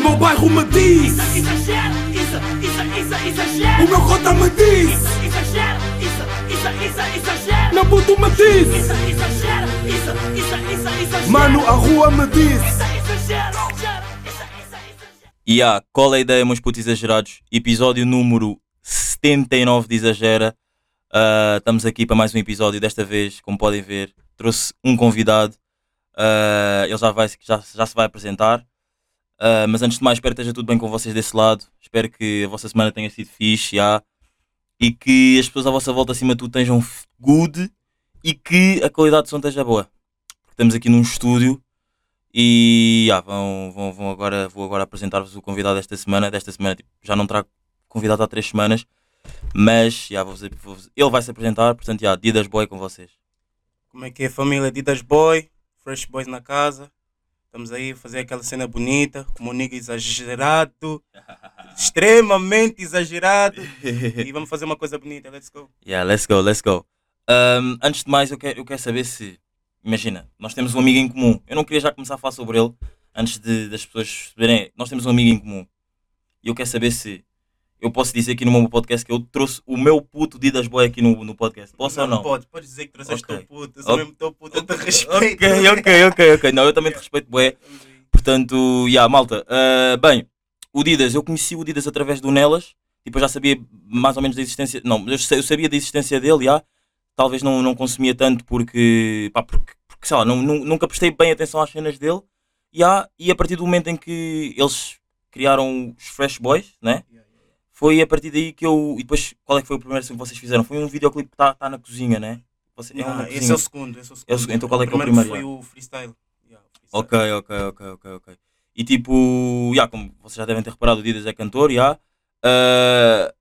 meu bairro me diz Isso, exagero, isso, isso, isso, exagero. O meu cota me diz Isso, exagero, isso, isso, isso, exagero. Meu puto me diz Isso, exagero, isso, isso, isso, exagero. Mano, a rua me diz Isso, exagero. E há, qual é a ideia, meus putos exagerados? Episódio número 79 de Exagera. Ah, estamos aqui para mais um episódio. Desta vez, como podem ver, trouxe um convidado. Ah, ele já, vai, já, já se vai apresentar. Ah, mas antes de mais, espero que esteja tudo bem com vocês desse lado. Espero que a vossa semana tenha sido fixe. E que as pessoas à vossa volta, acima de tudo, estejam good e que a qualidade de som esteja boa. Estamos aqui num estúdio e vão, vão, vão agora, vou agora apresentar-vos o convidado desta semana. Desta semana tipo, já não trago convidado há três semanas, mas já, vou vou ele vai se apresentar. Portanto, já, Didas Boy com vocês. Como é que é família Didas Boy, Fresh Boys na casa. Estamos aí a fazer aquela cena bonita, com o nigga exagerado, extremamente exagerado. E vamos fazer uma coisa bonita, let's go. Yeah, let's go, let's go. Um, antes de mais, eu quero, eu quero saber se. Imagina, nós temos um amigo em comum. Eu não queria já começar a falar sobre ele antes de, das pessoas perceberem. Nós temos um amigo em comum. E eu quero saber se eu posso dizer aqui no meu podcast que eu trouxe o meu puto Didas Boy aqui no, no podcast. Posso ou não? Pode, podes dizer que trouxeste Ok. teu puto, eu sou Ok. mesmo teu puto, eu te respeito. Ok, ok, ok, ok. Não, eu também te respeito, bué. Portanto, yeah, malta. ah, bem, o Didas, eu conheci o Didas através do Nelas. Tipo, eu já sabia mais ou menos da existência. Não, eu eu sabia da existência dele, já. Talvez não, não consumia tanto porque, pá, porque, porque sei lá, não, nu- nunca prestei bem atenção às cenas dele. já, e a partir do momento em que eles criaram os Fresh Boys, né? Foi a partir daí que eu. E depois, qual é que foi o primeiro som que vocês fizeram? Foi um videoclipe que está tá na cozinha, né? Você, é Yeah, esse cozinha. é o segundo, esse é o segundo. É o segundo, então qual é que é o primeiro Foi o freestyle. Yeah, o freestyle. Ok, ok, ok, ok, ok. E tipo, já, como vocês já devem ter reparado, o Didas é cantor, já. Ah,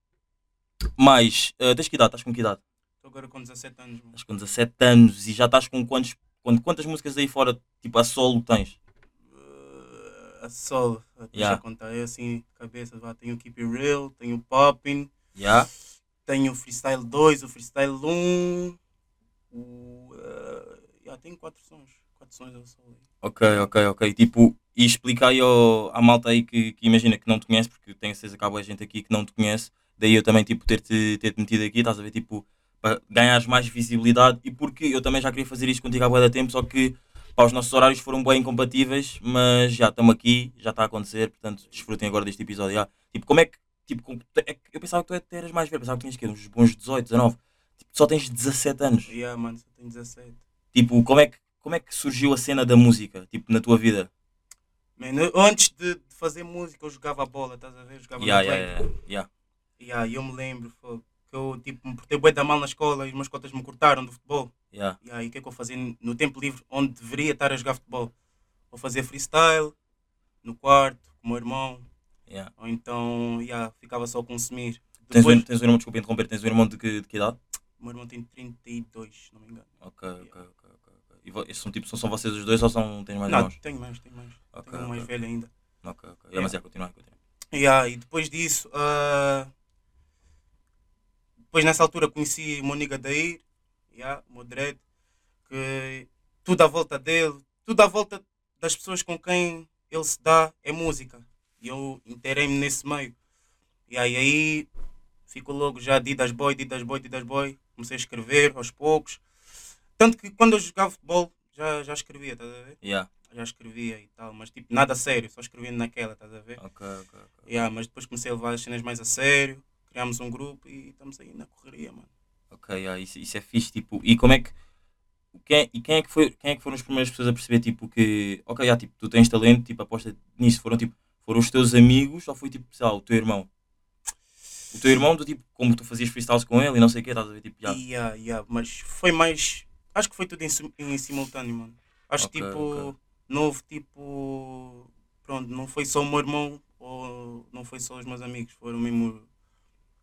mais, ah, tens que idade? Estás com que idade? Estou agora com 17 anos. mano. Estás com 17 anos e já estás com quantos, quant- quantas músicas aí fora, tipo, a solo tens? A solo, deixa Yeah. contar, é assim, cabeça, vá, tenho o Keep It Real, tenho o Poppin', Já? tenho o Freestyle 2, o Freestyle 1, o... Uh, yeah, tenho 4 sons, 4 sons a solo. Ok, ok, ok. Tipo, e explica aí ao, à malta aí que, que imagina que não te conhece, porque tenho certeza que há boa gente aqui que não te conhece, daí eu também, tipo, ter-te ter -te metido aqui, estás a ver, tipo, para ganhares mais visibilidade e porque eu também já queria fazer isto contigo há de tempo, só que pá, os nossos horários foram bem incompatíveis, mas já estamos aqui, já está a acontecer, portanto, desfrutem agora deste episódio. Já. Tipo, como é que, tipo, como- é que eu pensava que tu eras mais velho, pensava que tinhas que uns bons 18, 19, tipo, só tens 17 anos. Yeah, mano, só tenho 17. Tipo, como é que, como é que surgiu a cena da música, tipo, na tua vida? Man, eu- antes de, de fazer música eu jogava bola, estás a ver? Eu Jogava Yeah, no yeah, yeah, yeah. Yeah, eu me lembro foi, que eu tipo, me portei bué da mal na escola e os meus cotas me cortaram do futebol. Yeah. E aí o que é que eu fazia no tempo livre onde deveria estar a jogar futebol? Ou fazia freestyle no quarto com o meu irmão, Yeah. ou então yeah, ficava só a consumir. Tens, Depois, um, tens um irmão, desculpa interromper, tens um irmão de que, de que idade? o meu irmão tem 32, se não me engano. Ok, ok, ok, ok. ok. E são, tipo, são, são vocês os dois ou são, tens mais não, irmãos? tenho mais, tenho mais. Ok, tenho um mais ok. velho ainda. Ok, ok. Yeah, mas é, continua, continua. Yeah, e depois disso, ah, depois nessa altura conheci nigga Dair, yeah, dread, que tudo à volta dele, tudo à volta das pessoas com quem ele se dá é música. E eu interei-me nesse meio. E aí, aí fico logo já Didas Boy, Didas Boy, Didas Boy. Comecei a escrever aos poucos. Tanto que quando eu jogava futebol já, já escrevia, estás a ver? Yeah. Já escrevia e tal, mas tipo nada sério, só escrevendo naquela, estás a ver? Ok, ok, ok. Yeah, mas depois comecei a levar as cenas mais a sério, criámos um grupo e estamos aí na correria, mano. Ok, yeah, isso, isso é fixe, tipo, e como é que. Quem, e quem é, que foi, quem é que foram as primeiras pessoas a perceber, tipo, que, ok, yeah, tipo, tu tens talento, tipo, aposta nisso, foram, tipo, foram os teus amigos ou foi, tipo, sei lá, o teu irmão? O teu irmão, tu, tipo, como tu fazias freestyles com ele e não sei o quê, estás a ver, tipo, já. Yeah, yeah, mas foi mais. Acho que foi tudo em, em simultâneo, mano. Acho Ok, tipo. ok. Não houve tipo. Pronto, não foi só o meu irmão ou não foi só os meus amigos, foram mesmo.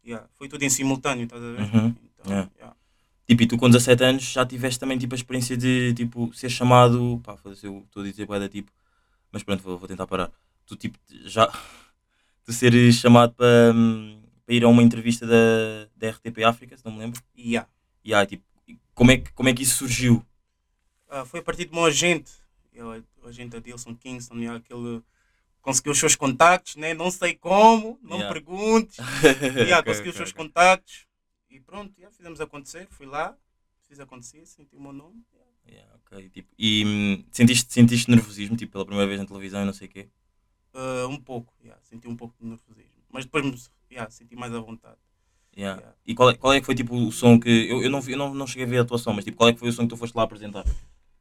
Yeah, foi tudo em simultâneo, estás a ver? Uhum, Então, yeah. yeah. Tipo, e tu com 17 anos já tiveste também tipo a experiência de tipo ser chamado, pá, foda-se, eu estou a dizer bué da tipo, mas pronto, vou, vou tentar parar. Tu tipo já tu seres chamado para, hum, para ir a uma entrevista da, da RTP África, se não me lembro. Yeah. Aí, tipo, como é que como é que isso surgiu? Ah, foi a partir do meu agente, eu, o agente Adilson Kingston, yeah, aquele consegui os seus contactos, né? Não sei como, não Yeah. perguntes. yeah, Ok, consegui os ok, seus ok. contactos e pronto, yeah, fizemos acontecer. Fui lá, fiz acontecer, senti o meu nome. Yeah, ok, tipo, e hum, sentiste, sentiste nervosismo, tipo, pela primeira vez na televisão e não sei o quê? Uh, um pouco, yeah, senti um pouco de nervosismo. Mas depois yeah, senti mais à vontade. Yeah. Yeah. E qual é, qual é que foi tipo o som que. Eu, eu, não, eu não, não cheguei a ver a atuação, mas tipo, qual é que foi o som que tu foste lá apresentar?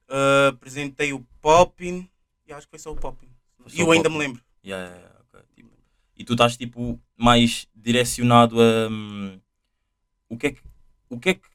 Uh, apresentei o Poppin, e acho que foi só o Poppin. E eu ainda me lembro. Yeah, yeah, yeah, ok, tipo. E tu estás tipo mais direcionado a. hum, o que é que. O que é que.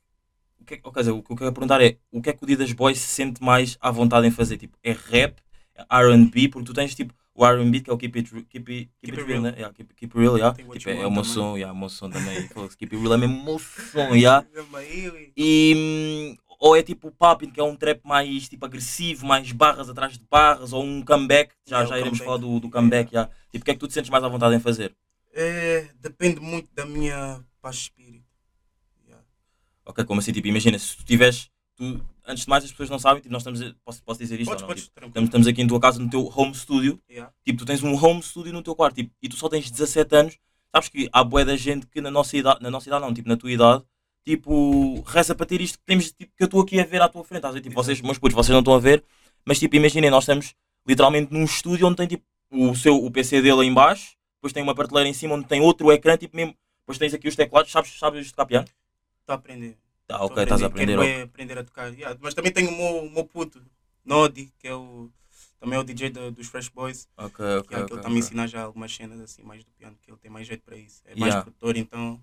O que, é, ou, dizer, o que eu quero perguntar é o que é que o Didas Boy se sente mais à vontade em fazer? Tipo, é rap, é RB, porque tu tens tipo o RB que é o Keep It, keep it, keep it Real, né? Yeah, keep, keep It Real, yeah. Tipo, é, é o meu som, yeah, meu som também. Keep It Real é mesmo meu som, yeah. Yeah. E, hum, ou é tipo o Poppin, que é um trap mais tipo agressivo, mais barras atrás de barras, ou um comeback, já, Yeah, já iremos comeback. falar do, do comeback. já. Tipo, o que é que tu te sentes mais à vontade em fazer? É, depende muito da minha paz de espírito. Yeah. Ok, como assim? Tipo, imagina, se tu tiveres. Tu, antes de mais, as pessoas não sabem, tipo, nós estamos. Posso, posso dizer isto? Podes, ou não? podes, Tipo, estamos, estamos aqui em tua casa, no teu home studio. Yeah. Tipo, tu tens um home studio no teu quarto tipo, e tu só tens 17 anos. Sabes que há bué da gente que na nossa idade, na nossa idade não, tipo, na tua idade, tipo, reza para ter isto que, temos, tipo, que eu estou aqui a ver à tua frente. A ver? Tipo, vocês, meus putos, vocês não estão a ver, mas tipo, imaginem, nós estamos literalmente num estúdio onde tem tipo o, seu, o PC dele aí em baixo, depois tem uma prateleira em cima onde tem outro ecrã, tipo mesmo, depois tens aqui os teclados, sabes, sabes tocar piano? Estou a aprender. Tá, ok, estás a aprender. Quero é aprender a tocar. Yeah, Mas também tenho o meu, o meu puto, Nodi, que é o, também é o DJ do- dos Fresh Boys. Ok, que ok. é, ok, que ele está a me ensinar já algumas cenas assim, mais do piano, que ele tem mais jeito para isso. É mais Yeah. produtor, então.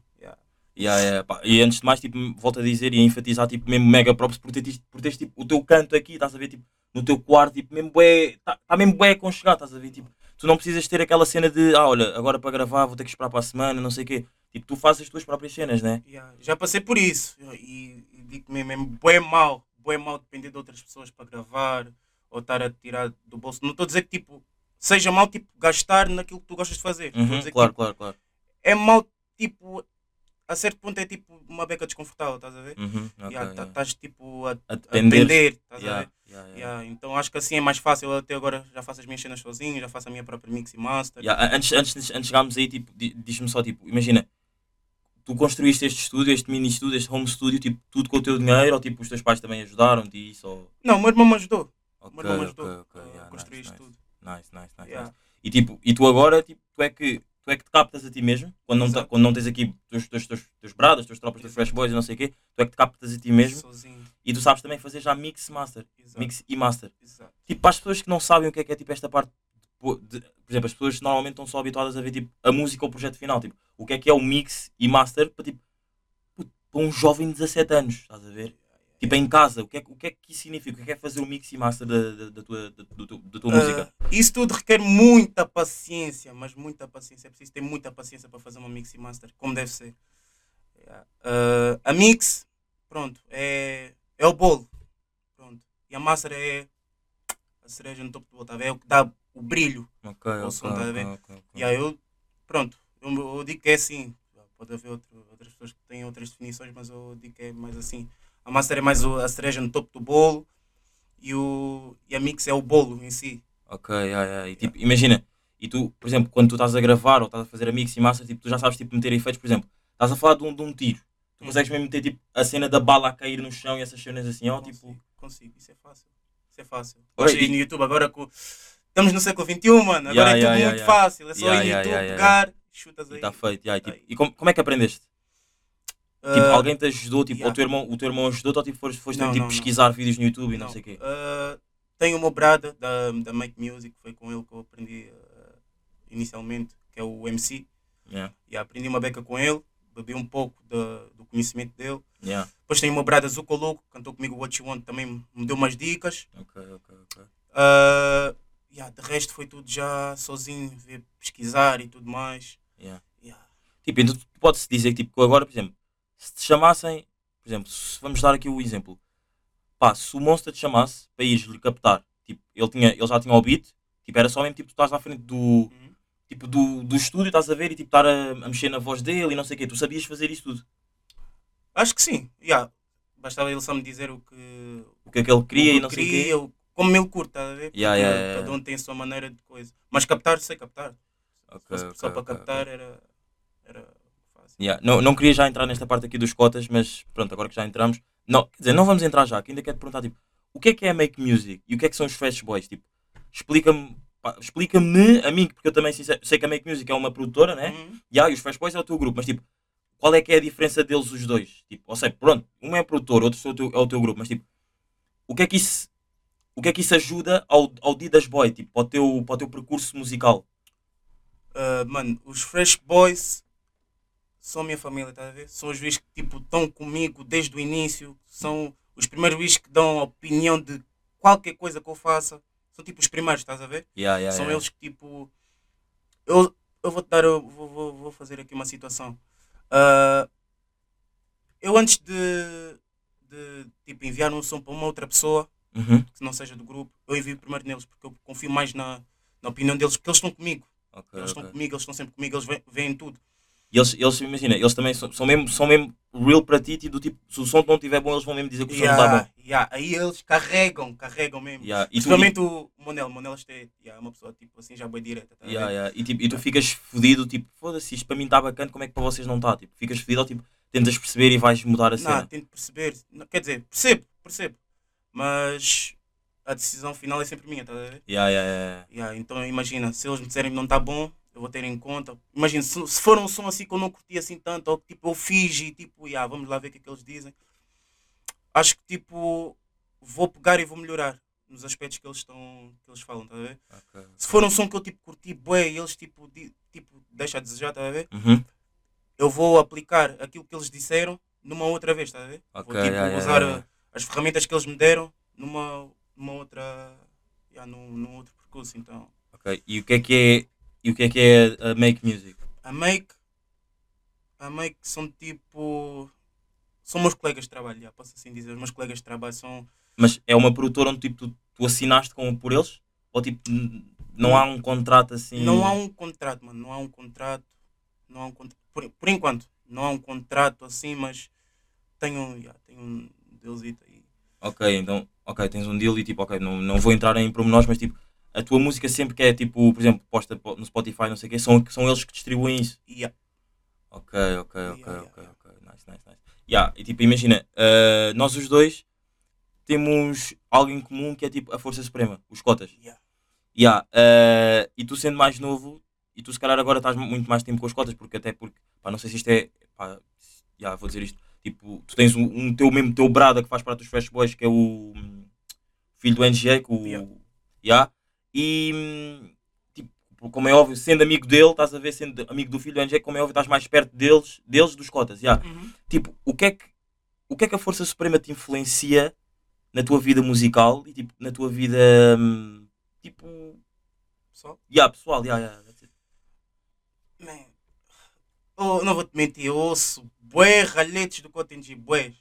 Yeah. Yeah. E antes de mais, tipo, volto a dizer e a enfatizar, tipo, mesmo mega props por teres, por teres tipo, o teu canto aqui, estás a ver, tipo, no teu quarto, tipo, mesmo bué, tá, tá mesmo bué aconchegado, estás a ver, tipo, tu não precisas ter aquela cena de, ah, olha, agora para gravar vou ter que esperar para a semana, não sei o quê. Tipo, tu fazes as tuas próprias cenas, né? Yeah. Já passei por isso. E, e digo mesmo, é bué mal, bué mal depender de outras pessoas para gravar ou estar a tirar do bolso. Não estou a dizer que tipo, seja mal tipo, gastar naquilo que tu gostas de fazer. Uhum, dizer que, claro, tipo, claro, claro. é mal tipo, a certo ponto é tipo uma beca desconfortável, estás a ver? Uhum, ok, Yeah, tá- yeah. Estás tipo a, A a depender. estás a Yeah, ver? yeah, yeah. Então acho que assim é mais fácil. Eu até agora já faço as minhas cenas sozinho, já faço a minha própria mix e master. A- Antes, antes, antes de chegarmos aí, tipo, di- diz-me só, tipo, imagina, tu construíste este estúdio, este mini estúdio, este home studio, tipo, tudo com o teu dinheiro, ou tipo, os teus pais também ajudaram-te e isso, ou... Não, o meu irmão me ajudou. O Ok, meu irmão me ajudou ok, a yeah, construir nice, isto nice. tudo. Nice, nice, nice, nice. E tipo, e tu agora, tipo, tu é que tu é que te captas a ti mesmo, quando não, quando não tens aqui teus, teus, teus, teus bradas, teus tropas, teus fresh boys e não sei o quê, tu é que te captas a ti mesmo Sozinho. e tu sabes também fazer já mix master, Exato. mix e master. Exato. Tipo, para as pessoas que não sabem o que é que é tipo esta parte, de de- por exemplo, as pessoas normalmente estão só habituadas a ver tipo a música ou o projeto final, tipo, o que é que é o mix e master para tipo para um jovem de 17 anos, estás a ver? Tipo, em casa, o que é, que- o que, é que isso significa? O que é é fazer o mix e master da, da, da tua, da, da tua música? Ah, isso tudo requer muita paciência, mas muita paciência. É preciso ter muita paciência para fazer uma mix e master, como deve ser. Yeah. Ah, a mix, pronto, é, é o bolo. Pronto. E a master é a cereja no topo do bolo, tá? É o que dá o brilho. Ok, o ok, som, tá a ver? ok, ok, ok. E aí eu, pronto, eu, eu digo que é assim. Pode haver outro- outras pessoas que têm outras definições, mas eu digo que é mais assim. A master é mais o- a cereja no topo do bolo e, o, e a mix é o bolo em si. Ok, yeah, yeah. E, tipo, imagina, e tu, por exemplo, quando tu estás a gravar ou estás a fazer a mix e master, tipo, tu já sabes tipo, meter efeitos, por exemplo, estás a falar de um, de um tiro, tu Hum. consegues mesmo meter tipo, a cena da bala a cair no chão e essas cenas assim, ó, tipo, Consigo, consigo, isso é fácil. Isso é fácil. Hoje e- no YouTube, agora com. Estamos no século XXI, mano. Agora Yeah, é tudo muito fácil. É só ir no YouTube, pegar, chutas aí. está feito. yeah, e, tipo, e como, como é que aprendeste? Tipo, alguém te ajudou, tipo, yeah. o, teu irmão, o teu irmão ajudou-te ou tipo, foste, foste Não, tipo, não, não. pesquisar vídeos no YouTube e não, não, sei o quê? ah, tenho o meu brother da, da Make Music, foi com ele que eu aprendi ah, inicialmente, que é o MC. Yeah, E aprendi uma beca com ele, bebi um pouco da- do conhecimento dele. yeah, Depois tenho o meu brother Zuko Louco, cantou comigo o What You Want, também me deu umas dicas. ok, ok, ok. Ah, yeah, de resto foi tudo já sozinho, ver, pesquisar e tudo mais. Yeah. Yeah. Tipo, então tu pode-se dizer que tipo, agora, por exemplo, se te chamassem, por exemplo, se vamos dar aqui o exemplo, pá, se o Monster te chamasse para ires lhe captar, tipo, ele, tinha, ele já tinha o beat, tipo, era só mesmo tipo, tu estás à frente do, Uhum. tipo, do, do estúdio, estás a ver e tipo, estar a, a mexer na voz dele e não sei o quê, tu sabias fazer isso tudo, Acho que sim. Yeah. Bastava ele só me dizer o que, o que é que ele queria que e não sei o quê. queria, o- como ele curte, tá a ver? Yeah, yeah, yeah. Cada um tem a sua maneira de coisa. Mas captar, sei captar. Ok, Só- ok, Só para captar ok. era. Yeah. Não, não queria já entrar nesta parte aqui dos cotas, mas pronto, agora que já entramos. Não, quer dizer, não vamos entrar já, que ainda quero te perguntar, tipo, o que é que é make music e o que é que são os Fast Boys? Tipo, explica-me, explica-me a mim, porque eu também sincero- sei que a make music é uma produtora, né? Uhum. Yeah, e os Fast Boys é o teu grupo, mas tipo, qual é que é a diferença deles os dois? Tipo, ou seja, pronto, um é produtor, outro é o teu, é o teu grupo, mas tipo, o que é que isso, o que é que isso ajuda ao, ao Didas Boy, tipo, para o teu, para o teu percurso musical? Ah, mano, os Fresh Boys são a minha família, tá a ver? São os bichos que tipo estão comigo desde o início, são os primeiros bichos que dão a opinião de qualquer coisa que eu faça. São tipo os primeiros, estás a ver? Yeah, yeah, são yeah. eles que tipo. Eu, eu vou te dar, eu vou, vou, vou fazer aqui uma situação. Ah, eu antes de, de tipo, enviar um som para uma outra pessoa, Uhum. que não seja do grupo, eu envio primeiro neles, porque eu confio mais na, na opinião deles, porque eles estão comigo. Ok, Eles estão comigo, eles estão sempre comigo, eles veem, veem tudo. E eles, eles, imagina, eles também são, são, mesmo, são mesmo real para ti, e do tipo, se o som não estiver bom, eles vão mesmo dizer que o som não está bom. yeah. Aí eles carregam, carregam mesmo. Yeah. E tu, Principalmente o Monel. Monel é yeah, uma pessoa tipo assim já bem direta. Tá yeah, yeah. E, tipo, e tu ficas fodido, tipo, foda-se, isto para mim está bacana, como é que para vocês não está? Tipo, ficas fodido ou tipo, tentas perceber e vais mudar a Não, cena. tento perceber. Não, quer dizer, percebo, percebo. Mas a decisão final é sempre minha, tá a ver? Yeah, yeah, yeah. Yeah, então imagina, se eles me disserem que não está bom, eu vou ter em conta. Imagina, se, se for um som assim que eu não curti assim tanto, ou que tipo eu fiz e tipo, yeah, vamos lá ver o que é que eles dizem. Acho que tipo vou pegar e vou melhorar nos aspectos que eles estão que eles falam, tá a ver? Ok. Se for um som que eu tipo curti bué e eles tipo, di- tipo deixa a desejar, tá a ver? Uhum. Eu vou aplicar aquilo que eles disseram numa outra vez, tá a ver? Ok, vou tipo yeah, yeah, usar yeah. uh, as ferramentas que eles me deram numa, numa outra yeah, num, num outro percurso, então. Ok. E o que é que é, e o que é, que é a make music? A make a make são tipo são meus colegas de trabalho, já, posso assim dizer, os meus colegas de trabalho são Mas é uma produtora onde tipo, tu, tu assinaste com, por eles? Ou tipo, não há um contrato assim? Não há um contrato, mano. Não há um contrato. Não há um contrato. Por, por enquanto, não há um contrato assim, mas tenho, yeah, tenho um dealzito aí. Ok, então, ok, tens um deal e tipo, ok, não, não vou entrar em pormenores, mas tipo, a tua música sempre que é tipo, por exemplo, posta po- no Spotify, não sei o quê, são, são eles que distribuem isso. Yeah. Ok, ok, ok, Yeah, ok, yeah, ok, nice, nice, nice. Yeah, e tipo, imagina, uh, nós os dois temos algo em comum que é tipo a Força Suprema, os cotas. Yeah. Yeah, uh, e tu sendo mais novo, e tu se calhar agora estás muito mais tempo com as cotas, porque até porque, pá, não sei se isto é, pá, yeah, vou dizer isto, tipo, tu tens um, um teu mesmo teu brada que faz parte dos Fresh Boys, que é o hum, filho do NGA, que o, Yeah. yeah, e tipo, como é óbvio, sendo amigo dele, estás a ver, sendo amigo do filho do NGA, como é óbvio, estás mais perto deles, deles dos cotas, yeah. tipo, o que é que o que é que a Força Suprema te influencia na tua vida musical e tipo, na tua vida hum, tipo, Só? yeah, pessoal, yeah, yeah. Man. Oh, não vou te mentir, eu ouço bué ralhetes do Cotingi, bué.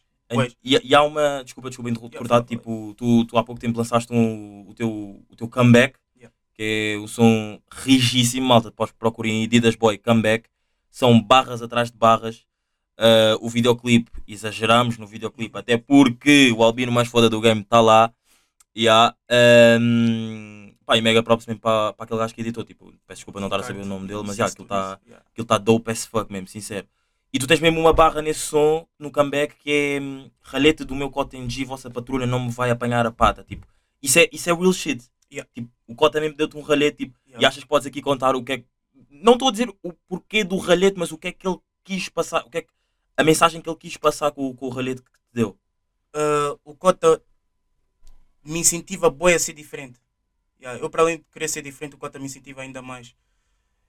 E, e há uma, desculpa, desculpa, interromper, Yeah, cortado, tipo, tu, tu há pouco tempo lançaste um, o, teu, o teu comeback. Que é um som rigíssimo, malta, depois procurem Adidas Boy Comeback, são barras atrás de barras, Ah, o videoclipe, exageramos no videoclipe, até porque o albino mais foda do game está lá, yeah. um, pá, e mega props mesmo para, aquele gajo que editou, tipo, peço desculpa não estar a saber o nome dele, mas yeah, aquilo está Yeah. aquilo está dope as fuck mesmo, sincero. E tu tens mesmo uma barra nesse som, no comeback, que é hum, ralhete do meu Cotton G, vossa patrulha não me vai apanhar a pata. Tipo, isso é, isso é real shit. Yeah. Tipo, o Cota mesmo deu-te um ralhete tipo, Yeah. e achas que podes aqui contar o que é que. Não estou a dizer o porquê do ralhete, mas o que é que ele quis passar, o que é que, a mensagem que ele quis passar com, com o ralhete que te deu. Ah, o Cota me incentiva bué a ser diferente. Yeah, eu, para além de querer ser diferente, o Cota me incentiva ainda mais.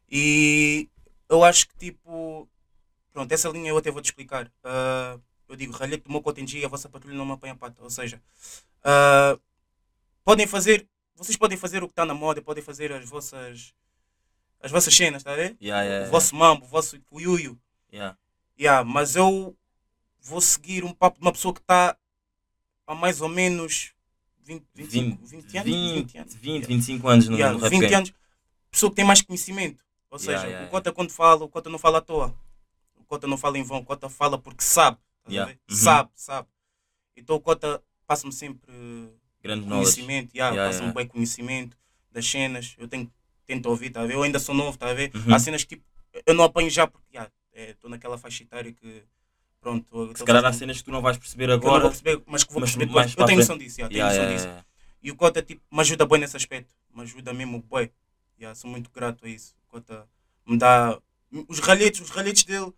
E eu acho que, tipo, pronto, essa linha eu até vou te explicar. Ah, eu digo, ralhete do meu Cota em G, a vossa patrulha não me apanha a pata. Ou seja, ah, podem fazer, vocês podem fazer o que está na moda, podem fazer as vossas, as vossas cenas, está a ver? Yeah, yeah, O vosso mambo, o vosso cuiuio. yeah. Yeah, mas eu vou seguir um papo de uma pessoa que está há mais ou menos 20, 25, 20, anos. 20, 20 anos. 20, 25 anos no, Yeah, no rap 20 anos. Pessoa que tem mais conhecimento. Ou Yeah, seja, yeah, o Cota quando fala, o Cota não fala à toa. O Cota não fala em vão, o Cota fala porque sabe. a Yeah. ver? Uhum. Sabe, sabe. Então o Cota passa-me sempre Grande conhecimento, yeah, Yeah, passa-me yeah. bem conhecimento das cenas, eu tenho, tento ouvir, tá a ver? Eu ainda sou novo, tá a ver? Uhum. Há cenas que tipo, eu não apanho já porque yeah, estou naquela faixa etária que pronto. Se calhar há cenas que tu não vais perceber eu não agora. vou perceber, mas que vou mas perceber mais depois. Eu tenho noção disso, yeah, tenho noção disso. E o Cota tipo, me ajuda bem nesse aspecto, me ajuda mesmo bem. Yeah, sou muito grato a isso. O Cota me dá. Os ralhetes, os ralhetes dele,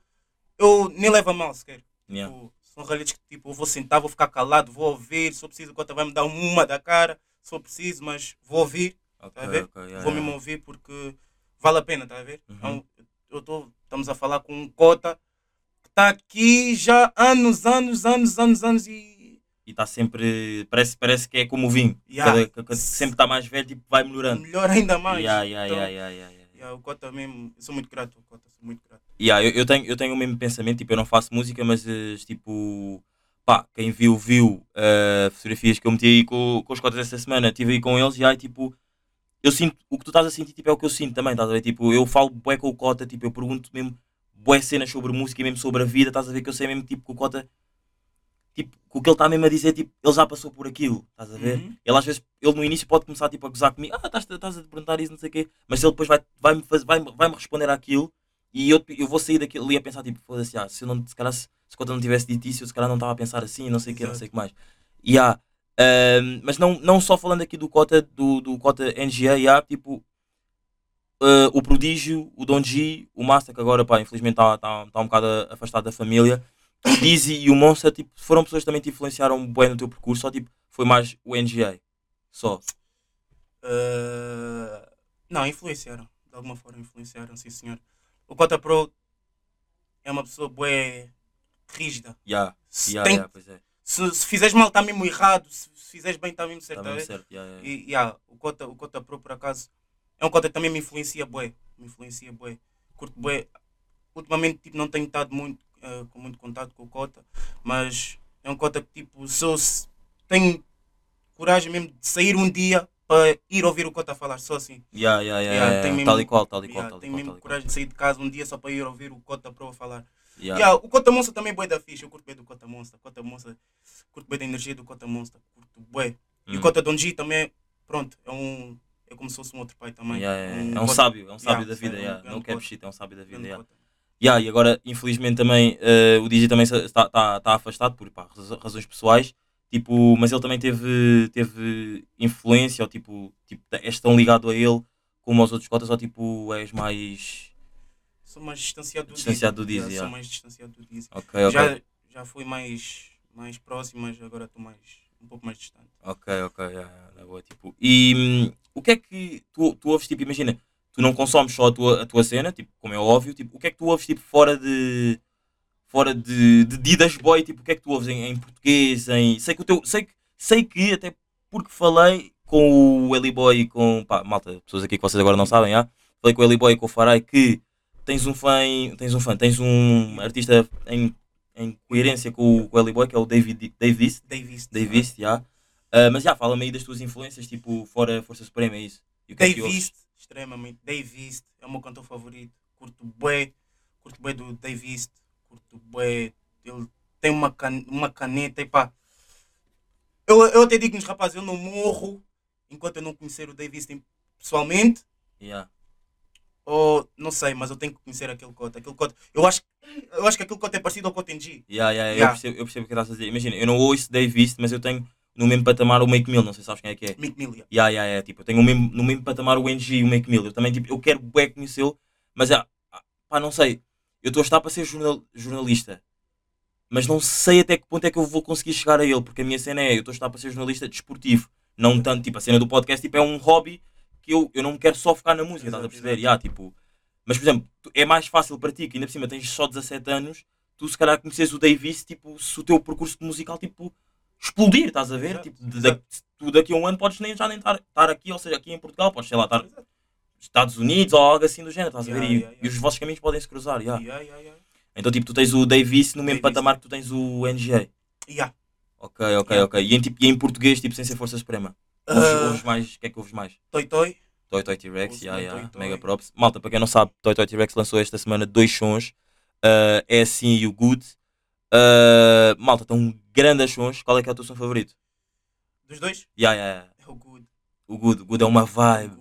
eu nem levo a mal sequer. Yeah. Tipo, são ralhetes que tipo, eu vou sentar, vou ficar calado, vou ouvir. Se for preciso, o Cota vai me dar uma da cara. Se for preciso, mas vou ouvir, tá a ver? ok, yeah, vou yeah. mesmo ouvir porque vale a pena, tá a ver? Uhum. Então, eu tô, estamos a falar com um Cota que está aqui já há anos, anos, anos, anos, anos e E está sempre. Parece, parece que é como o vinho. Yeah. Cada, cada- sempre está mais velho, tipo, vai melhorando. melhor ainda mais. Yeah, yeah, Então, yeah, yeah, yeah, yeah. O Cota mesmo, eu sou muito grato Cota, sou muito grato. Yeah, eu, eu tenho, eu tenho o mesmo pensamento, tipo, eu não faço música, mas eh, tipo, pá, quem viu, viu eh, fotografias que eu meti aí com, com os cotas esta semana, estive aí com eles e aí, tipo, eu sinto, o que tu estás a sentir, tipo, é o que eu sinto também, estás a ver? Tipo, eu falo bué com o Cota, tipo, eu pergunto mesmo bué cenas sobre música e mesmo sobre a vida, estás a ver? Que eu sei mesmo, tipo, que o Cota, tipo, que o que ele está mesmo a dizer, tipo, ele já passou por aquilo, estás a ver? Uhum. Ele às vezes, ele no início pode começar tipo, a gozar comigo, ah, estás, estás a te perguntar isso, não sei o quê, mas ele depois vai, vai, fazer, vai, vai -me responder àquilo e eu, eu vou sair daquilo ali a pensar, tipo, foda-se, ah, se eu não, se calhar, se, se Cota não tivesse dito isso, eu se calhar não estava a pensar assim, não sei o quê, não sei o que mais. E há, ahm, mas não, não só falando aqui do Cota, do, do Cota NGA, há, tipo, ah, o Prodígio, o Don G, o Master, que agora, pá, infelizmente está tá, tá um bocado afastado da família, o Dizzy e o Monster, tipo, foram pessoas que também te influenciaram bem no teu percurso, só, tipo, foi mais o NGA, só. Uh, não, influenciaram. De alguma forma influenciaram, sim senhor. O Cota Pro é uma pessoa bué rígida. Yeah, Se, yeah, tem- yeah, pois é. se, se fizeres mal está mesmo errado, se, se fizeres bem está mesmo certo. Tá mesmo ver? certo, yeah, yeah. E yeah, o, Cota, o Cota Pro por acaso é um Cota que também me influencia bué. Me influencia bué. Curto bué. Ultimamente tipo, não tenho estado muito, eh, com muito contato com o Cota, mas é um Cota que tipo, se- tenho coragem mesmo de sair um dia para ir ouvir o Cota falar, só assim. Yeah, yeah, yeah, Yeah, yeah, mesmo- Tal e qual, tal e qual, Yeah, tal e tenho qual, mesmo tal e qual. coragem de sair de casa um dia só para ir ouvir o Cota Pro a falar. Yeah. Yeah, o Cota Monster também é bué da ficha, eu curto bem do Cota Monster. Cota Monster, curto bem da energia do Cota Monster, curto bué. E o Hum. Cota Donji também, pronto, é um. É como se fosse um outro pai também. Yeah, yeah. É um Cota- sábio, é um sábio da vida, é um não quer shit, é um sábio da vida. Yeah. Yeah, e agora, infelizmente, também uh, o DJ também está tá, tá afastado por pá, razões pessoais, tipo, mas ele também teve, teve influência, ou tipo, tipo, és tão ligado a ele como aos outros cotas, ou tipo, és mais. Sou mais distanciado do Distanciado do Dizzy. Dizzy, Yeah, yeah. Sou mais distanciado do Dizzy. Ok, ok. Já, já fui mais, mais próximo, mas agora estou mais, um pouco mais distante. Ok, ok, yeah, yeah, boa, tipo. E hum, o que é que tu, tu ouves, tipo, imagina, tu não consomes só a tua, a tua cena, tipo, como é óbvio, tipo, o que é que tu ouves, tipo, fora de. Fora de, de Didas Boy, tipo, o que é que tu ouves em, em português, em. Sei que o teu. Sei que, sei que, até porque falei com o Eli Boy e com. pá, malta, pessoas aqui que vocês agora não sabem, já. Falei com o Eli Boy e com o Farai que tens um fã, em- tens um fã, tens um artista em, em coerência com o, com o Eli Boy, que é o David, Davis, Davis. Davis, já. Ah, mas já, fala-me aí das tuas influências, tipo, fora Força Suprema, é isso. E é? Davis, extremamente. Davis é o meu cantor favorito. Curto bué, curto bué do Davis, curto bué. Ele tem uma, can uma caneta e pá. Eu, eu até digo nos rapazes, eu não morro enquanto eu não conhecer o Davis pessoalmente. Yeah. Ou não sei, mas eu tenho que conhecer aquele cota. Aquele cota. Eu acho, eu acho que aquele cota é parecido ao Cota NG. Yeah, yeah, Yeah. Eu, percebo, eu percebo o que estás a dizer. Imagina, eu não ouço Davis, mas eu tenho no mesmo patamar o Make Mill, não sei se sabes quem é que é. Mick Millia. Yeah, yeah, yeah, tipo, eu tenho mesmo, no mesmo patamar o NG e o Make Mill. Eu também, tipo, eu quero bué conhecê-lo, mas, ah, pá, não sei. Eu estou a estar para ser jornal- jornalista, mas não sei até que ponto é que eu vou conseguir chegar a ele, porque a minha cena é, eu estou a estar para ser jornalista desportivo, não tanto, tipo, a cena do podcast, tipo, é um hobby que eu, eu não quero só focar na música, estás a perceber? Yeah, tipo, mas, por exemplo, é mais fácil para ti, que ainda por cima tens só 17 anos, tu se calhar conheces o Davis, tipo, se o teu percurso musical, tipo, explodir, estás a ver? Exato, Tipo, exato. da- tu daqui a um ano podes nem, já nem estar, aqui, ou seja, aqui em Portugal, podes, sei lá, estar. Estados Unidos ou algo assim do género, estás a Yeah, ver? E, yeah, yeah. e os vossos caminhos podem se cruzar. Então, tipo, tu tens o Davis no mesmo Davis. patamar que tu tens o NGA. Yeah. Ok, ok, ok. E em, tipo, e em português, tipo, sem ser Força Suprema? Ouves, ouves mais, o que é que ouves mais? Toy Toy. Toy Toy T-Rex, yeah, yeah, Toy Toy. mega props. Malta, para quem não sabe, Toy Toy T-Rex lançou esta semana dois sons. é assim e o Good. Ah, malta, estão grandes sons. Qual é que é o teu som favorito? Dos dois? Yeah, yeah, yeah. É o Good. O Good, o Good é uma vibe.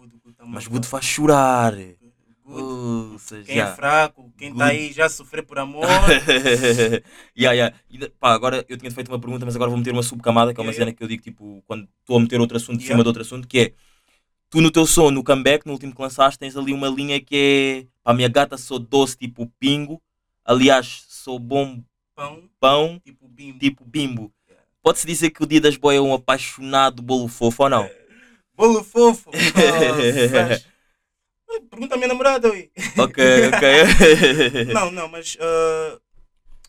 Mas o Good faz chorar. Good. Uh, seja, Quem yeah. é fraco, quem Good. tá aí já a sofrer por amor. yeah, yeah. E, pá, agora eu tinha feito uma pergunta, mas agora vou meter uma subcamada, que é uma Yeah, cena que eu digo tipo, quando estou a meter outro assunto Yeah. cima de outro assunto, que é tu no teu som, no comeback, no último que lançaste, tens ali uma linha que é pá, minha gata sou doce tipo pingo, aliás, sou bom Pão, pão tipo bimbo. tipo bimbo. Pode-se dizer que o Dia das Boy é um apaixonado bolo fofo ou não? Bolo fofo. Nossa. Pergunta à minha namorada, ui. ok, ok. Não, não, mas. Uh,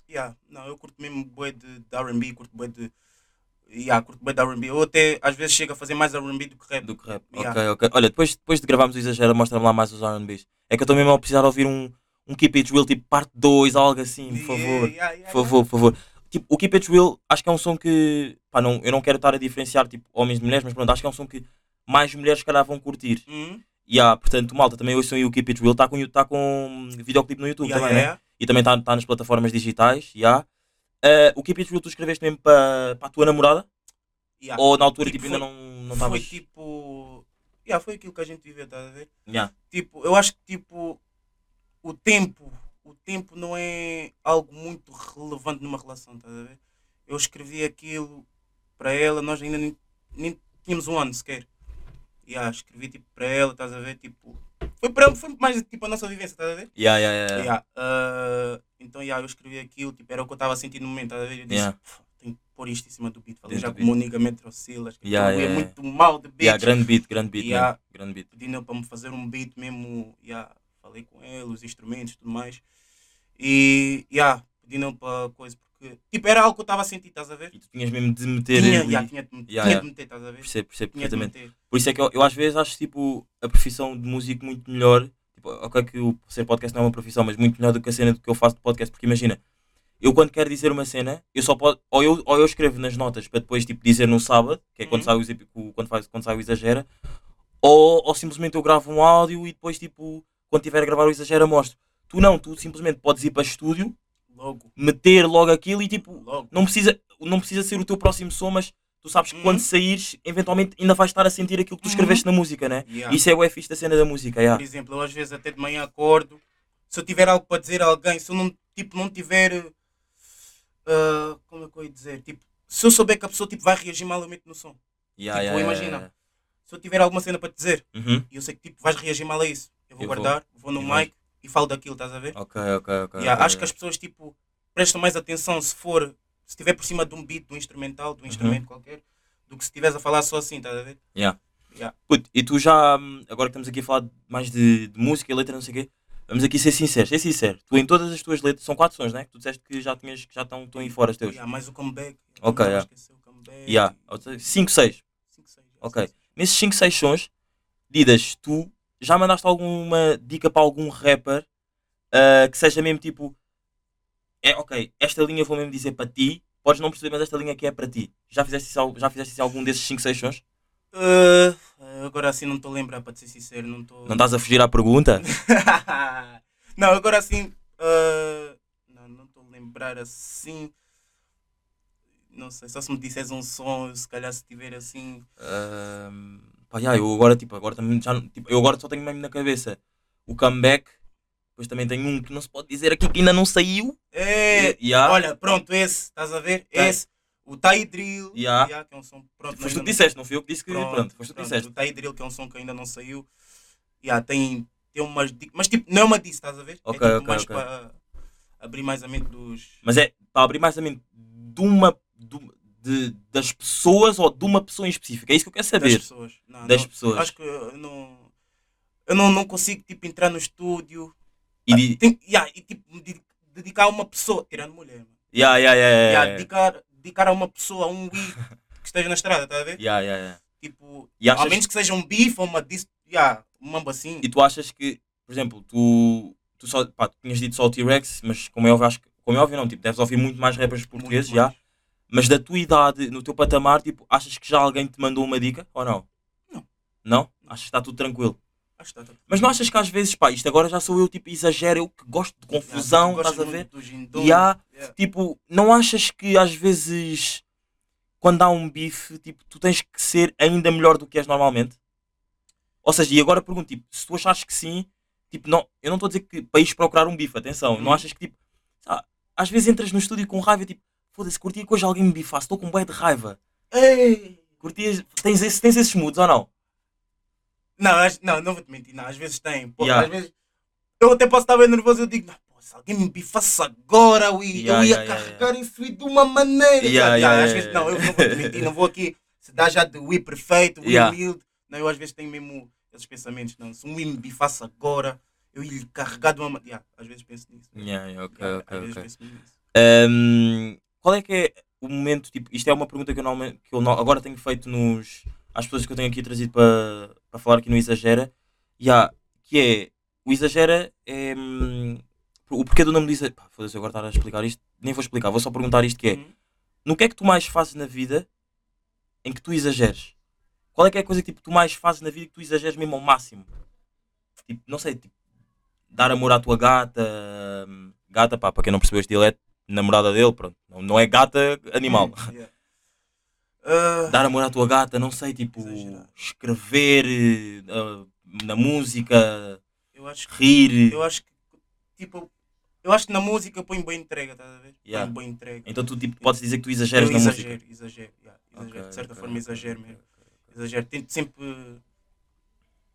yeah, não, eu curto mesmo bué de, de RB, curto bué de. Yeah, curto bué de RB. Eu até às vezes chego a fazer mais RB do que rap. Do que rap. Yeah. Ok, ok. Olha, depois, depois de gravarmos o Exagera, mostra-me lá mais os RBs. É que eu estou mesmo a precisar ouvir um, um Keep It Real, tipo parte 2, algo assim, por favor. Yeah, yeah, Por favor, por favor. Tipo, o Keep It Real, acho que é um som que. Pá, não, eu não quero estar a diferenciar tipo, homens de mulheres, mas pronto, acho que é um som que mais mulheres, se calhar, vão curtir. yeah. Hum, E há, portanto, malta, também ouçam o Keep It Real. Está com, tá com videoclipe no YouTube yeah, também, né? yeah, E também está tá nas plataformas digitais. Yeah. Eh, o Keep It Real tu escreveste mesmo para a tua namorada? yeah. Ou na altura Tipo, tipo, ainda foi- não não Foi estavas. tipo. Yeah, foi aquilo que a gente viveu, estás a ver? Yeah. Tipo, eu acho que tipo. O tempo. O tempo não é algo muito relevante numa relação, estás a ver? Eu escrevi aquilo para ela, nós ainda nem, nem tínhamos um ano sequer. Yeah, escrevi tipo para ela, estás a ver? Tipo. Foi, para, foi mais tipo a nossa vivência, estás a ver? Yeah, yeah, yeah. Yeah, ah, então yeah, eu escrevi aquilo, tipo, era o que eu estava a sentir no momento, estás a ver? Eu disse, Yeah. "Pff, tenho que pôr isto em cima do beat. Falei Dentro já com o Moniga Metrocilas, que Yeah, yeah, é muito mal de beat. Yeah, grande beat, grande beat, Yeah. Grande beat. Pedi nele para me fazer um beat mesmo, yeah, falei com ele, os instrumentos e tudo mais. E yeah, pedi nele para coisa, porque tipo, era algo que eu estava a sentir, estás a ver? E tu tinhas mesmo de meter. Tinha, ali- yeah, tinha, de, Yeah, tinha yeah. de meter, estás a ver? Percebo, percebo perfeitamente. Por isso é que eu, eu às vezes acho tipo a profissão de músico muito melhor. Tipo, ok, que o ser podcast não é uma profissão, mas muito melhor do que a cena que eu faço de podcast. Porque imagina, eu quando quero dizer uma cena, eu só posso. Ou eu, ou eu escrevo nas notas para depois tipo, dizer no sábado, que é quando, Uhum. sai o- quando, faz, quando sai o exagera, ou, ou simplesmente eu gravo um áudio e depois tipo, quando tiver a gravar o exagera, mostro. Tu não, tu simplesmente podes ir para estúdio, Logo, meter logo aquilo e tipo, logo. não precisa, não precisa ser o teu próximo som, mas tu sabes que Uhum. quando saíres, eventualmente ainda vais estar a sentir aquilo que tu Uhum. escreveste na música, né? Yeah. Isso é o fixe da cena da música, yeah. Por exemplo, eu às vezes até de manhã acordo, se eu tiver algo para dizer a alguém, se eu não, tipo, não tiver. ah, como é que eu ia dizer? Tipo, se eu souber que a pessoa tipo, vai reagir mal, eu meto no som. Yeah, Tipo, yeah, imagina. Se eu tiver alguma cena para te dizer. Uhum. e eu sei que tipo, vais reagir mal a isso, eu vou Eu vou. guardar, vou, no E vais. mic e falo daquilo, estás a ver? Ok, ok, ok. Yeah, ok, acho que as pessoas tipo, prestam mais atenção se for, se estiver por cima de um beat, de um instrumental, Uhum. de um instrumento qualquer, do que se estiveres a falar só assim, estás a ver? Yeah. Yeah. Puto, e tu já, hum, agora que estamos aqui a falar mais de, de música e letra, não sei o quê, vamos aqui ser sinceros, ser sincero. Tu em todas as tuas letras, são quatro sons, né? Que tu disseste que já, tinhas, que já estão, estão aí fora os teus. Yeah, mais o comeback. Ok, yeah. esquecer o comeback. Yeah. Ou seja, Cinco, seis. Cinco, seis, yeah, Ok. sim, sim. Nesses 5, 6 sons, Didas, tu já mandaste alguma dica para algum rapper ah, que seja mesmo tipo. É ok, esta linha vou mesmo dizer para ti, podes não perceber, mas esta linha aqui é para ti. Já fizeste isso, já fizeste isso algum desses 5, 6 sons? Uh, agora assim não estou a lembrar, para ser sincero, não estou. Não estás a fugir à pergunta? não, agora assim. uh, não, não estou a lembrar assim. Não sei, só se me disseres um som, se calhar se tiver assim. Ahm, pá, já, eu agora, tipo, agora também já, tipo, eu agora só tenho mesmo na cabeça o comeback, depois também tenho um que não se pode dizer aqui que ainda não saiu. É, Yeah. olha, pronto, esse, estás a ver? Tá. Esse, o Tai Drill, Yeah. yeah, que é um som. Pronto, Foste tu que não- disseste, não fui eu que disse que. Pronto, foste tu que pronto, disseste. O Tai Drill, que é um som que ainda não saiu. Yeah, tem, tem umas dicas, mas tipo, não é uma disso, estás a ver? Ok, é tipo ok, mais para abrir mais a mente dos. Mas é para abrir mais a mente de uma. de- de- das pessoas ou de uma pessoa em específico? É isso que eu quero das saber. pessoas. Não, Das não, pessoas. Acho que eu não. Eu não, não consigo tipo, entrar no estúdio E di- tem, yeah, e tipo, de- dedicar a uma pessoa, tirando mulher. Yeah, yeah, yeah, yeah, dedicar, dedicar a uma pessoa, a um weed que esteja na estrada, tá a ver? Yeah, yeah, yeah. Tipo, E achas- ao menos que seja um bife ou uma dis, yeah, um mambo assim. E tu achas que, por exemplo, tu, tu só, pá, tu tinhas dito só o T-Rex, mas como é óbvio, acho que, como é óbvio não, tipo, deves ouvir muito mais rappers portugueses mais. Mas da tua idade, no teu patamar, tipo, achas que já alguém te mandou uma dica ou não? Não. Não? Achas que está tudo tranquilo? Acho que tá- tá- Mas não achas que às vezes, pá, isto agora já sou eu, tipo, exagero, eu que gosto de Yeah, confusão, gostas estás a ver? E há, yeah. tipo, não achas que às vezes quando há um bife, tipo, tu tens que ser ainda melhor do que és normalmente? Ou seja, e agora pergunto, tipo, se tu achas que sim, tipo, não, eu não estou a dizer que para ires procurar um bife, atenção, não Uhum. achas que tipo, ah, às vezes entras no estúdio com raiva, tipo, foda-se, curtia que hoje alguém me bifasse, estou com bué de raiva. Ei! Curtias, tens, esse, tens esses moods ou não? Não, não, não vou te mentir, não. Às vezes tem. Yeah. Às vezes eu até posso estar bem nervoso e eu digo, não, pô, se alguém me bifasse agora, eu ia, Yeah, eu ia yeah, carregar isso de uma maneira. Yeah, às vezes, não, eu não vou te mentir, não vou aqui se dá já de Wii perfeito, Yeah. humilde. Não, eu às vezes tenho mesmo esses pensamentos, não. Se um Wii me bifasse agora, eu ia lhe carregar de uma maneira. Às vezes penso nisso. Yeah, yeah, ok, Yeah, ok, às vezes ok. penso nisso. Ahm, qual é que é o momento, tipo, isto é uma pergunta que eu, normalmente, que eu no- agora tenho feito nos, às pessoas que eu tenho aqui trazido para, para falar aqui no Exagera, yeah, que é, o Exagera é, hum, o porquê do nome do Exagera, foda-se, agora estar a explicar isto, nem vou explicar, vou só perguntar isto que é, Uhum. no que é que tu mais fazes na vida em que tu exageres? Qual é que é a coisa que tipo, tu mais fazes na vida que tu exageres mesmo ao máximo? Tipo, não sei, tipo, dar amor à tua gata, hum, gata, pá, para quem não percebeu este dialeto, namorada dele, pronto, não, não é gata, animal. Yeah. Ah, Dar amor à tua gata, não sei, tipo, Exagerar. escrever eh, na música, eu acho que rir. eu acho que tipo eu acho que na música eu ponho boa entrega, estás a ver? Yeah. Ponho boa entrega. Então tu tipo, podes dizer que tu exageras eu na exagero, música. exagero, yeah, exagero. Ok, de certa ok, forma ok, exagero mesmo. Exagero. Tento sempre.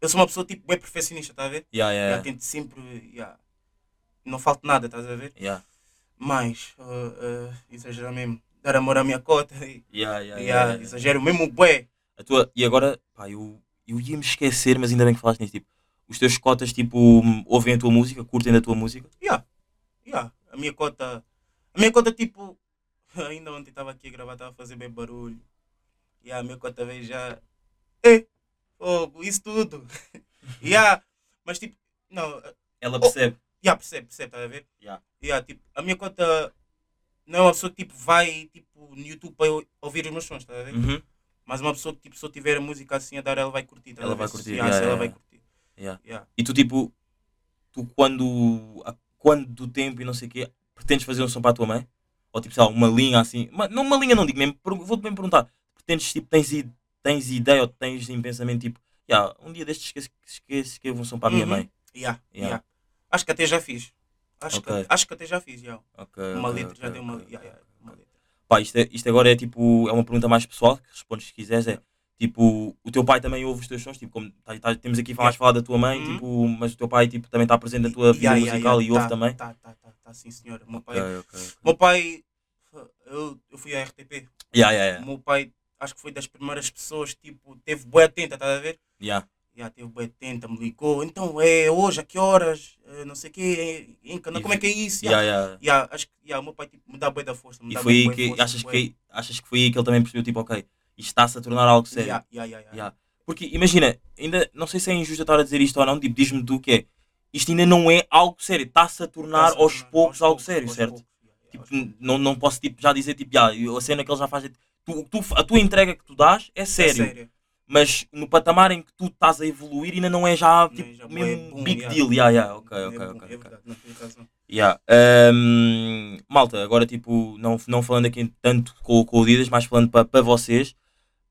Eu sou uma pessoa tipo bem perfeccionista, estás a ver? Yeah, Yeah, yeah, tento sempre. Yeah. Não falta nada, estás a ver? yeah. Mas uh, uh, exagero mesmo. Dar amor à minha cota e Yeah, yeah, yeah, yeah, yeah. exagero mesmo bué. A tua, e agora, pá, eu, eu ia me esquecer, mas ainda bem que falaste nisso. Tipo, os teus cotas, tipo, ouvem a tua música, curtem da tua música. Yeah. Yeah. A minha cota. A minha cota tipo. Ainda ontem estava aqui a gravar, estava a fazer bem barulho. E a minha cota veio já. Ei! Fogo, isso tudo! yeah. Mas tipo, não, Ela percebe. Yeah, percebe, percebe, estás a ver? Yeah. Yeah, tipo, a minha cota não é uma pessoa que tipo, vai tipo, no YouTube para ouvir os meus sons, estás a ver? Uhum. Mas uma pessoa que tipo, se eu tiver a música assim a dar, ela vai curtir. Ela vai curtir, yeah, yeah, ela vai curtir. E tu, tipo, tu quando, a- quando do tempo e não sei o quê, pretendes fazer um som para a tua mãe? Ou tipo, sei lá, uma linha assim, uma, não uma linha não digo mesmo, vou-te mesmo perguntar, pretendes, tipo, tens, tens ideia ou tens em pensamento, tipo, yeah, um dia destes esqueço, esqueço, escrevo um som para a minha Uhum. mãe. Yeah, Yeah. Acho que até já fiz. Acho, Ok. que, acho que até já fiz, yeah. Ok, Uma ok, letra, já dei uma, yeah, yeah, uma letra. Pá, isto, é- isto agora é tipo, é uma pergunta mais pessoal, que respondes se quiseres, é tipo, o teu pai também ouve os teus sons, tipo, como tá- tá- temos aqui mais falar da tua mãe, Uhum. tipo, mas o teu pai tipo, também está presente na tua vida Yeah, musical e ouve Tá, também. Tá, tá, tá, tá, sim senhor. O Meu pai, meu pai eu, eu fui à RTP. Yeah, yeah, O yeah. meu pai, acho que foi das primeiras pessoas, tipo, teve boa atenta, estás a ver? Yeah. Já teve boa atenta, me ligou. Então, é hoje, a que horas? Eh, não sei o quê, em Cana, E como é que é isso? Yeah, Yeah. yeah. Yeah, acho que yeah, o meu pai tipo, me dá boa da força. Me E dá foi aí que força, achas, que achas que foi aí que ele também percebeu, tipo, ok, isto está-se a tornar algo sério. Yeah, yeah, yeah, yeah. Yeah. Porque imagina, ainda não sei se é injusto estar a dizer isto ou não, tipo, diz-me tu que é. Isto ainda não é algo sério, está-se a tornar a aos tornar poucos algo poucos, sério, aos certo? poucos, yeah, yeah, Tipo, aos não, não posso tipo, já dizer tipo, "Ya, a cena que ele já faz é. Tu, tu- a tua entrega que tu dás é É sério, sério. Mas no patamar em que tu estás a evoluir ainda não é já Não, tipo, já mesmo boom, big yeah. deal. Yeah, yeah, ok, É ok, bom, ok. É ok. verdade, não tenho razão. Yeah. Ahm, malta, agora tipo, não, não falando aqui tanto com, com o Didas, mas falando para vocês.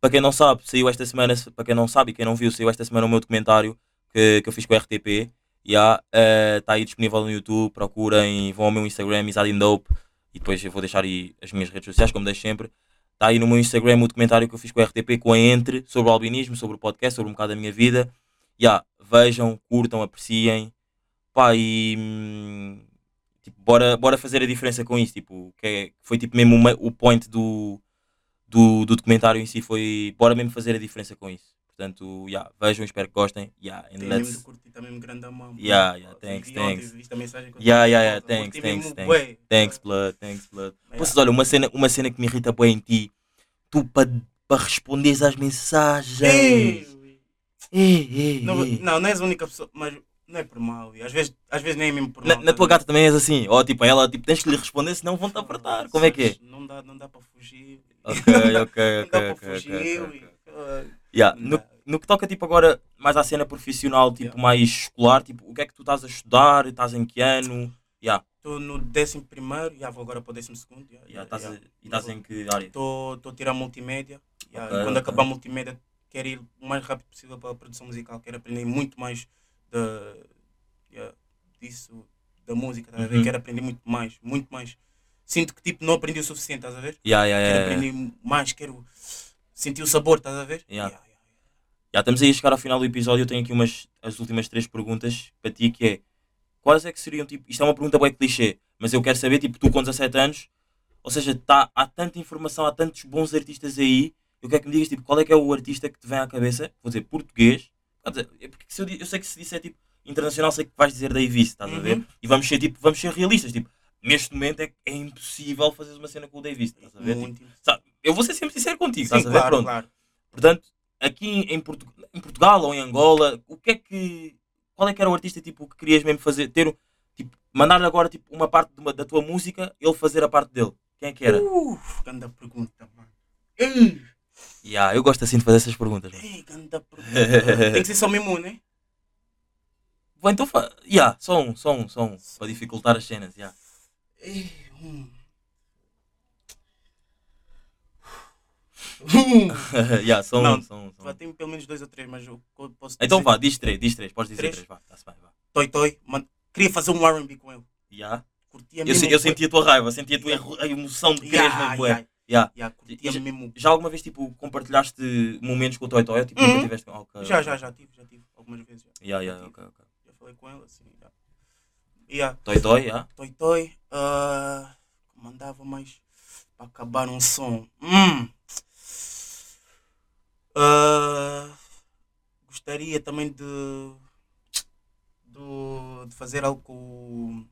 Para quem não sabe, saiu esta semana, para quem não sabe e quem não viu, saiu esta semana o meu documentário que, que eu fiz com o RTP. Está aí disponível no YouTube, procurem, vão ao meu Instagram, Isadindope, e depois eu vou deixar aí as minhas redes sociais, como deixo sempre. Está aí no meu Instagram o documentário que eu fiz com o RTP, com a Entre, sobre o albinismo, sobre o podcast, sobre um bocado da minha vida. Yeah, vejam, curtam, apreciem. Pá, e hum, tipo, bora, bora fazer a diferença com isso. Tipo, que é- foi tipo mesmo o point do, do, do documentário em si. Foi bora mesmo fazer a diferença com isso. Portanto, yeah, vejam, espero que gostem. Yeah, and Tem let's- mesmo de curtir também grande a mão. Yeah, yeah, thanks, thanks. Yeah, yeah, yeah, thanks, thanks, mesmo thanks. Thanks, blood, thanks, blood. Vocês, olha, uma cena, uma cena que me irrita bem em ti, tu para pa responderes às mensagens. Ei, Ei, ei, Não, não, não és a única pessoa, mas não é por mal. Às vezes, às vezes nem é mesmo por mal. na tá tua gata também és assim, ó, tipo, ela, tipo, tens que lhe responder, senão vão-te apertar. Como é que é? Não dá, não dá para fugir. Ok, ok, não ok, dá para fugir. Yeah, No, no que toca, tipo, agora, mais à cena profissional, tipo, Yeah. mais escolar, tipo, o que é que tu estás a estudar, estás em que ano? Yeah. Estou no décimo primeiro, já vou agora para o décimo segundo. já, Já já, estás já. a- E estás em que área? Estou a tirar multimédia. já, Ok, e quando ok. acabar multimédia, quero ir o mais rápido possível para a produção musical. Quero aprender muito mais da, já, disso, da música. Estás a ver? Uhum. Quero aprender muito mais, muito mais. Sinto que tipo, não aprendi o suficiente, estás a ver? Já, já, Quero já. aprender mais, quero sentir o sabor, estás a ver? Yeah. Já, já. Já estamos aí a chegar ao final do episódio. Eu tenho aqui umas, as últimas três perguntas para ti, que é quais é que seriam, tipo, isto é uma pergunta bem clichê, mas eu quero saber, tipo, tu com 17 anos, ou seja, tá, há tanta informação, há tantos bons artistas aí, eu quero que me digas, tipo, qual é que é o artista que te vem à cabeça, vou dizer português, dizer, é porque se eu, eu sei que se disser, tipo, internacional, sei que vais dizer Davis, estás a ver? Uhum. E vamos ser, tipo, vamos ser realistas, tipo, neste momento é, é impossível fazer uma cena com o Davis, estás a ver? Tipo, Muito. sabe, eu vou ser sempre sincero contigo, Sim, estás a ver? claro, Pronto. claro. Portanto, aqui em, Portu- em Portugal ou em Angola, o que é que. Qual é que era o artista tipo, que querias mesmo fazer? Ter, tipo, mandar agora tipo, uma parte uma- da tua música, ele fazer a parte dele. Quem é que era? Uh, ganda pergunta, mano. Ei, Yeah, eu gosto assim de fazer essas perguntas. mano. ei, ganda pergunta. Tem que ser só mesmo um, né? Bom, então, fa... yeah, só um, só um, só um, para dificultar as cenas. Yeah. Ei, hum. yeah, um, Não, só um. Só Vá. Tem pelo menos dois ou três, mas eu posso Então dizer- vá, diz três, diz três, podes dizer Três? três, vá, tá-se bem, vá. Toy Toy, mano, queria fazer um R&B com ele. Yeah. Curtia Eu, eu senti a tua raiva, senti a tua Yeah. emoção de quereres Yeah, mesmo, yeah, Yeah. yeah, curtia já- mesmo. Já alguma vez tipo, compartilhaste momentos com o Toy Toy? Tipo, Uhum. nunca tiveste. ok, Já, já, já tive, já tive. Algumas vezes. Já, Yeah, yeah, já, ok, tive. ok. já falei com ele, assim. Já. Yeah. Toy Toy, yeah. Toy Toy, ah, mandava mais para acabar um som. Hum. Ah, gostaria também de, do- de fazer algo com,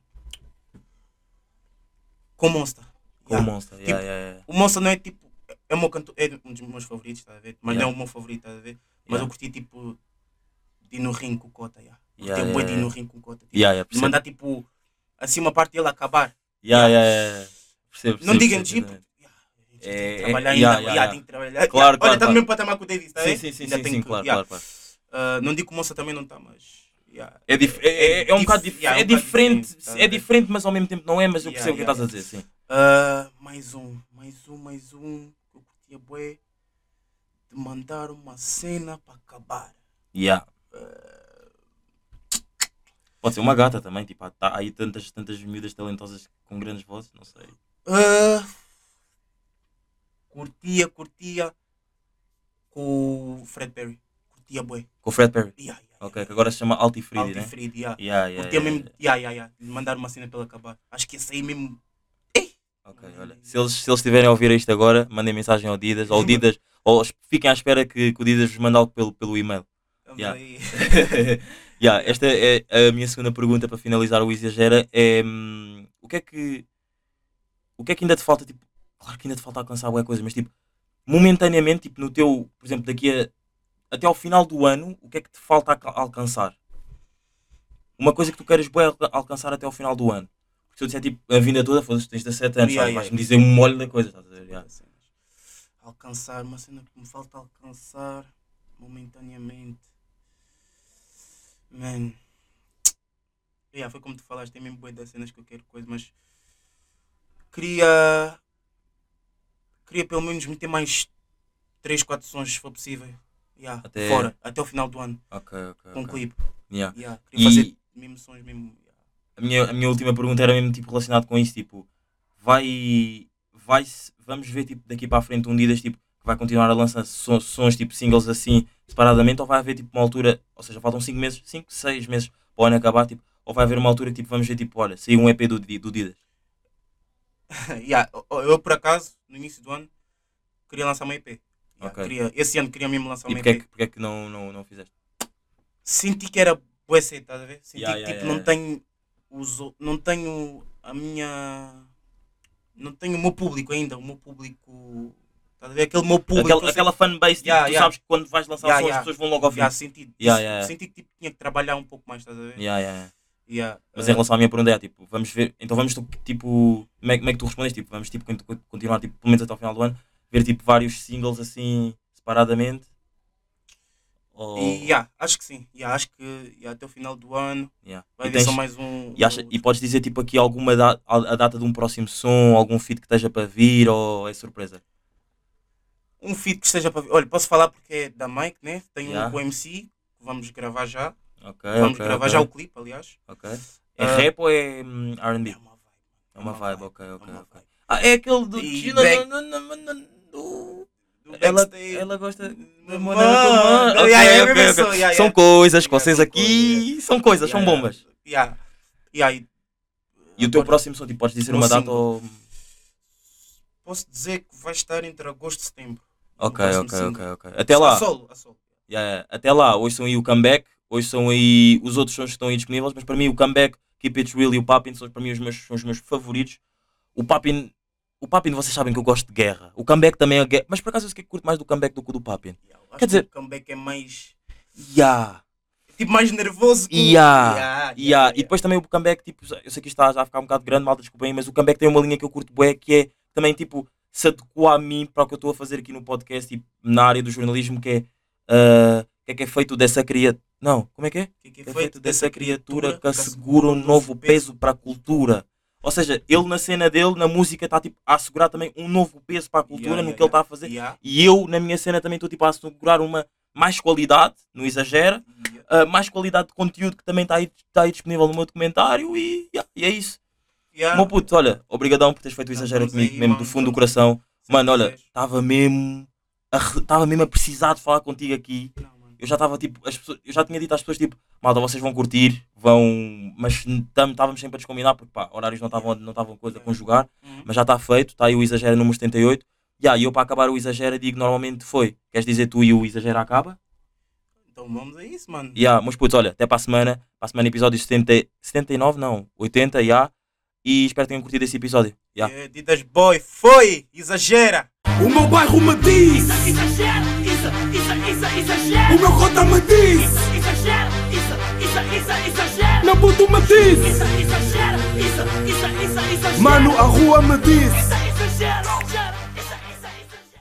com o Monster. Com Yeah. Monster, Tipo, yeah, yeah. O Monster não é tipo. É, meu canto, é um dos meus favoritos, tá a ver? Mas não é o meu favorito, tá a ver? Mas eu curti tipo de ir no ringue com Cota. Yeah. Curti Yeah, de ringue com Cota. Tipo, de mandar tipo assim uma parte dele acabar. Yeah, yeah, yeah. Percebo, Não percebo digam tipo. Gente É, que é, trabalhar yeah, ainda. yeah, yeah, tem que trabalhar. Claro, claro, Olha, está no mesmo patamar com o Davis, tá? Sim, é? sim, sim, Ainda sim, tem sim, que- claro, claro, claro. Ah, não digo que o Monster também não está, mas. É, é, é, é um bocado é bocado diferente, tá é diferente, mas ao mesmo tempo não é, mas eu percebo o que estás a dizer, sim. Ah, mais um, mais um, mais um. que Eu curtia bué de mandar uma cena para acabar. Yeah. Pode ser uma gata também, tipo, há, há aí tantas, tantas miúdas talentosas com grandes vozes, não sei. Ah, curtia, curtia com o Fred Perry. Curtia bué. Com o Fred Perry, Yeah, yeah, ok, que agora se chama Altifridi, Alti né? Fried, yeah. Yeah, yeah, Curtia yeah, mesmo, yeah, yeah, yeah. mandar uma cena para acabar. Acho que ia sair mesmo. Ok, olha, se eles, se eles estiverem a ouvir isto agora, mandem mensagem ao Didas, ou Didas, ou fiquem à espera que, que o Didas vos mande algo pelo, pelo e-mail. Yeah. yeah, esta é a minha segunda pergunta para finalizar o Exagera. É, hum, o que é que o que é que ainda te falta? Tipo, claro que ainda te falta alcançar alguma coisa, mas tipo, momentaneamente, tipo, no teu, por exemplo, daqui a até ao final do ano, o que é que te falta alca- alcançar? Uma coisa que tu queres alca- alcançar até ao final do ano. Porque se eu disser tipo, a vida toda, foda-se, tens 17 anos, Yeah, vais-me dizer um molho da coisa, estás a ver? Yeah. Alcançar, uma cena que me falta alcançar momentaneamente. Man. Yeah, foi como tu falaste, tem mesmo boas das cenas que eu quero coisa, mas queria queria pelo menos meter mais 3, 4 sons se for possível. Yeah, Até- Fora, até o final do ano, Ok, ok. com um ok. clipe. Yeah. Yeah, queria E- fazer mesmo sons mesmo. a minha, a minha última pergunta era mesmo tipo relacionado com isso, tipo, vai, vai vamos ver tipo daqui para a frente um Didas tipo que vai continuar a lançar sons, sons tipo singles assim separadamente ou vai haver tipo uma altura, ou seja, faltam 5 meses, 5, 6 meses para o ano acabar, tipo, ou vai haver uma altura que tipo vamos ver tipo, olha, saiu um EP do, do Didas. yeah, eu, por acaso, no início do ano, queria lançar uma EP. Yeah, Ok. queria, esse ano queria mesmo lançar E uma é EP. que, porque é que não, não, não fizeste? Senti que era cedo, estás a ver? Senti Yeah, que tipo, não tenho os, o- não tenho a minha não tenho o meu público ainda, o meu público estás a ver? Aquele meu público. Aquela, aquela fanbase, tipo, Yeah, tu sabes que quando vais lançar Yeah, sons yeah. as pessoas vão logo ouvir. Yeah, senti, senti que tipo, tinha que trabalhar um pouco mais, estás a ver? Yeah, Mas em relação à minha pergunta é tipo, vamos ver, então vamos tipo, como é, como é que tu respondes? Tipo, vamos tipo, cont- continuar tipo, pelo menos até ao final do ano, ver tipo vários singles assim separadamente? Ou... E yeah, acho que sim. Yeah, acho que yeah, até o final do ano Yeah. vai E tens- só mais um. E, acha- e podes dizer tipo aqui alguma da- a, data de um próximo som, algum feat que esteja para vir ou é surpresa? Um feed que esteja para vir. Olha, posso falar porque é da Mike, né? Tem um com o MC que vamos gravar já. Ok, vamos ok, gravar ok, já o clipe, aliás. ok. É Ah, rap ou é hum, R&B? É uma vibe. É uma vibe, ok, é ok, vibe. Ah, é aquele do... E back-. Do Ela, ela gosta de Mano, maneira como- Ok, yeah, yeah, ok, mesmo ok. isso, yeah, São yeah. coisas que vocês são aqui... São coisas, são bombas. Yeah. Yeah, e, E o teu agora próximo som, tipo, podes dizer uma data ou... Posso dizer que vai estar entre agosto e setembro. Ok, ok, ok, ok. Até lá, A solo, a solo. yeah, até lá, hoje são aí o comeback, hoje são aí os outros sons que estão aí disponíveis, mas para mim o comeback, Keep It Real e o Papin são para mim os meus, são os meus favoritos. O Papin, o Papin vocês sabem que eu gosto de guerra. O comeback também é guerra, mas por acaso eu sei que curto mais do comeback do que do Papin. Yeah, Quer dizer- que o comeback é mais. Yeah. Tipo, mais nervoso. que o- Yeah, Yeah, yeah. E depois também o comeback, tipo, eu sei que isto está já a ficar um bocado grande, malta, desculpem, mas o comeback tem uma linha que eu curto bué, que é também, tipo, se adequou a mim para o que eu estou a fazer aqui no podcast, tipo, na área do jornalismo, que é, o que é que é feito dessa criatura... Não, como é que é? que, que é feito dessa criatura que assegura um novo peso para a cultura. Ou seja, ele na cena dele, na música, está tipo, a assegurar também um novo peso para a cultura Yeah, no yeah, que ele está a fazer. E eu, na minha cena, também estou tipo, a assegurar uma mais qualidade, não exagera, uh, mais qualidade de conteúdo que também está aí, tá aí disponível no meu documentário e, e é isso. Yeah. Meu puto, olha, obrigadão por teres feito o Tá, exagero estamos comigo, aí, mesmo do mano, fundo do coração. Mano, olha, estava mesmo, estava mesmo a precisar de falar contigo aqui. Não. Eu já estava tipo, as pessoas, eu já tinha dito às pessoas tipo, malta, vocês vão curtir, vão, mas estávamos sempre a descombinar porque pá, horários não estavam não estavam coisa a conjugar, Uhum. mas já está feito, está aí o exagero número 78. Yeah, e eu para acabar o exagero digo normalmente foi. Queres dizer tu e o exagero acaba? Então vamos a isso, mano. Yeah, meus putos, olha, até para a semana. Para a semana, episódio 70, 79, não, 80, já. Yeah, e espero que tenham curtido esse episódio. Yeah. É, Didas Boy, foi! Exagera! O meu bairro me diz, Exagera, isso, isso, isso, exagera. o meu cota me diz, Isso, exagera, isso, isso, isso, exagera. meu puto me diz, Isso, isso, isso, isso, mano, a rua me diz. Isso,